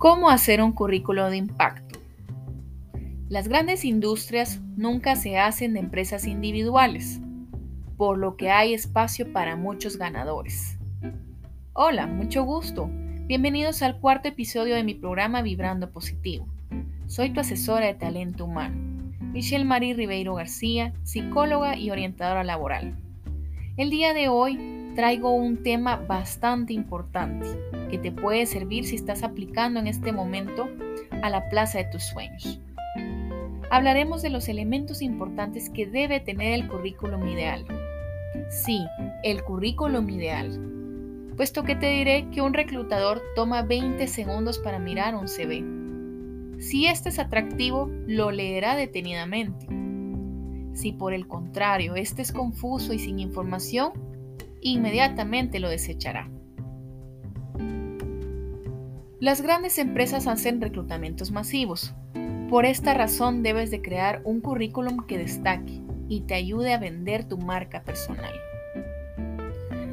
¿Cómo hacer un currículo de impacto? Las grandes industrias nunca se hacen de empresas individuales, por lo que hay espacio para muchos ganadores. Hola, mucho gusto. Bienvenidos al cuarto episodio de mi programa Vibrando Positivo. Soy tu asesora de talento humano, Michelle Marie Ribeiro García, psicóloga y orientadora laboral. El día de hoy traigo un tema bastante importante que te puede servir si estás aplicando en este momento a la plaza de tus sueños. Hablaremos de los elementos importantes que debe tener el currículum ideal. Sí, el currículum ideal. Puesto que te diré que un reclutador toma 20 segundos para mirar un CV. Si este es atractivo, lo leerá detenidamente. Si por el contrario este es confuso y sin información, inmediatamente lo desechará. Las grandes empresas hacen reclutamientos masivos. Por esta razón debes de crear un currículum que destaque y te ayude a vender tu marca personal.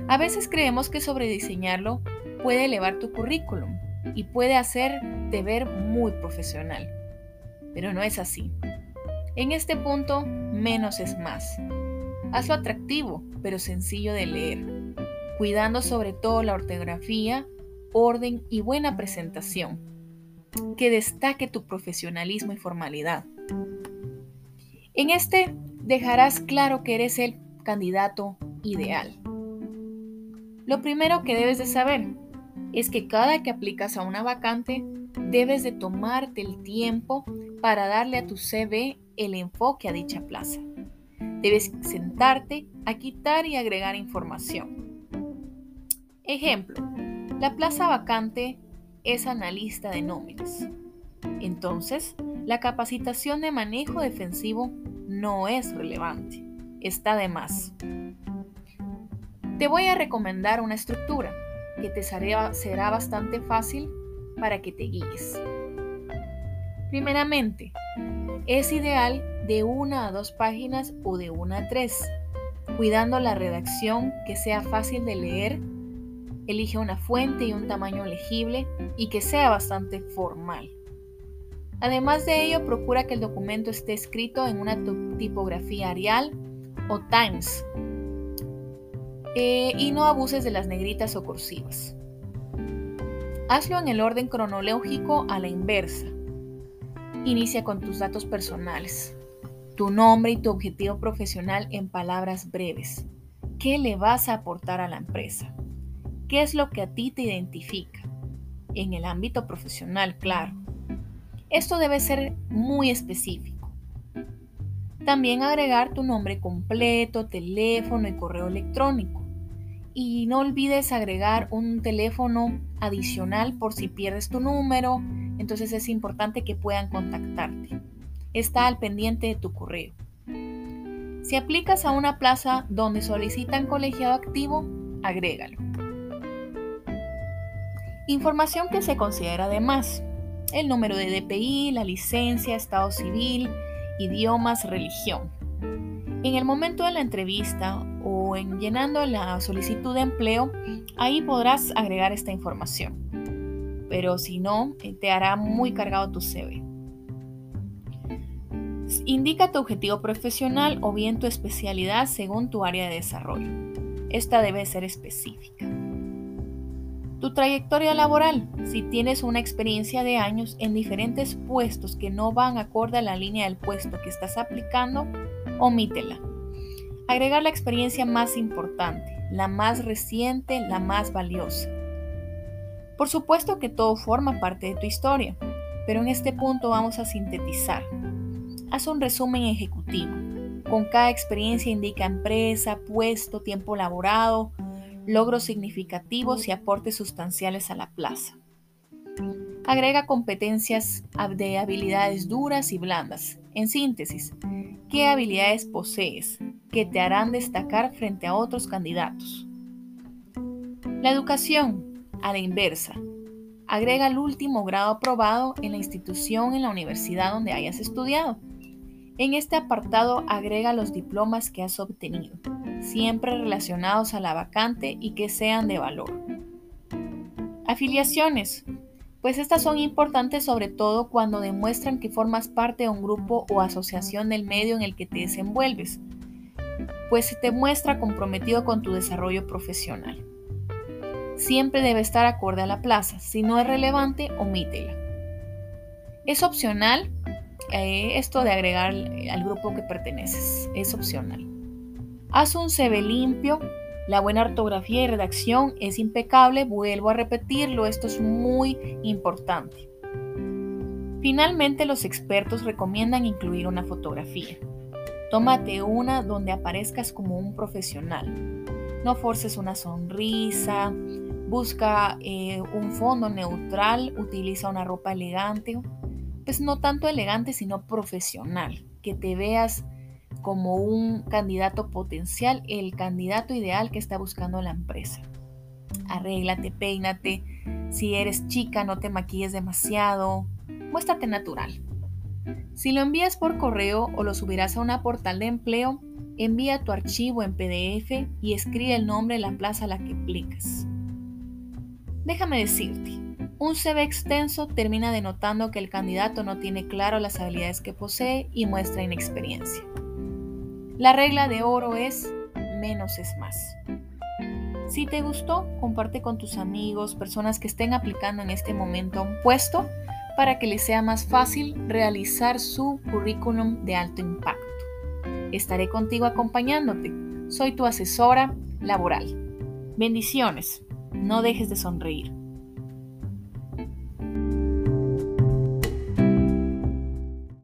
A veces creemos que sobrediseñarlo puede elevar tu currículum y puede hacerte ver muy profesional, pero no es así. En este punto, menos es más. Hazlo atractivo, pero sencillo de leer, cuidando sobre todo la ortografía, orden y buena presentación, que destaque tu profesionalismo y formalidad. En este dejarás claro que eres el candidato ideal. Lo primero que debes de saber es que cada que aplicas a una vacante, debes de tomarte el tiempo para darle a tu CV el enfoque a dicha plaza. Debes sentarte a quitar y agregar información. Ejemplo, la plaza vacante es analista de nóminas. Entonces, la capacitación de manejo defensivo no es relevante, está de más. Te voy a recomendar una estructura que te será bastante fácil para que te guíes. Primeramente, es ideal de una a dos páginas o de una a tres, cuidando la redacción que sea fácil de leer. Elige una fuente y un tamaño legible y que sea bastante formal. Además de ello, procura que el documento esté escrito en una tipografía Arial o Times eh, y no abuses de las negritas o cursivas. Hazlo en el orden cronológico a la inversa. Inicia con tus datos personales tu nombre y tu objetivo profesional en palabras breves. ¿Qué le vas a aportar a la empresa? ¿Qué es lo que a ti te identifica? En el ámbito profesional, claro. Esto debe ser muy específico. También agregar tu nombre completo, teléfono y correo electrónico. Y no olvides agregar un teléfono adicional por si pierdes tu número, entonces es importante que puedan contactarte está al pendiente de tu correo. Si aplicas a una plaza donde solicitan colegiado activo, agrégalo. Información que se considera de más. El número de DPI, la licencia, estado civil, idiomas, religión. En el momento de la entrevista o en llenando la solicitud de empleo, ahí podrás agregar esta información. Pero si no, te hará muy cargado tu CV. Indica tu objetivo profesional o bien tu especialidad según tu área de desarrollo. Esta debe ser específica. Tu trayectoria laboral, si tienes una experiencia de años en diferentes puestos que no van acorde a la línea del puesto que estás aplicando, omítela. Agregar la experiencia más importante, la más reciente, la más valiosa. Por supuesto que todo forma parte de tu historia, pero en este punto vamos a sintetizar. Haz un resumen ejecutivo. Con cada experiencia indica empresa, puesto, tiempo laborado, logros significativos y aportes sustanciales a la plaza. Agrega competencias de habilidades duras y blandas. En síntesis, ¿qué habilidades posees que te harán destacar frente a otros candidatos? La educación, a la inversa. Agrega el último grado aprobado en la institución en la universidad donde hayas estudiado. En este apartado agrega los diplomas que has obtenido, siempre relacionados a la vacante y que sean de valor. Afiliaciones. pues estas son importantes sobre todo cuando demuestran que formas parte de un grupo o asociación del medio en el que te desenvuelves, pues se te muestra comprometido con tu desarrollo profesional. Siempre debe estar acorde a la plaza, si no es relevante, omítela. Es opcional eh, esto de agregar al grupo que perteneces, es opcional. Haz un CV limpio, la buena ortografía y redacción es impecable, vuelvo a repetirlo, esto es muy importante. Finalmente, los expertos recomiendan incluir una fotografía. Tómate una donde aparezcas como un profesional. No forces una sonrisa, busca eh, un fondo neutral, utiliza una ropa elegante, pues no tanto elegante, sino profesional, que te veas como un candidato potencial, el candidato ideal que está buscando la empresa. Arréglate, peínate. Si eres chica, no te maquilles demasiado. Muéstrate natural. Si lo envías por correo o lo subirás a una portal de empleo, envía tu archivo en PDF y escribe el nombre de la plaza a la que aplicas. Déjame decirte, un CV extenso termina denotando que el candidato no tiene claro las habilidades que posee y muestra inexperiencia. La regla de oro es menos es más. Si te gustó, comparte con tus amigos, personas que estén aplicando en este momento a un puesto para que les sea más fácil realizar su currículum de alto impacto. Estaré contigo acompañándote. Soy tu asesora laboral. Bendiciones. No dejes de sonreír.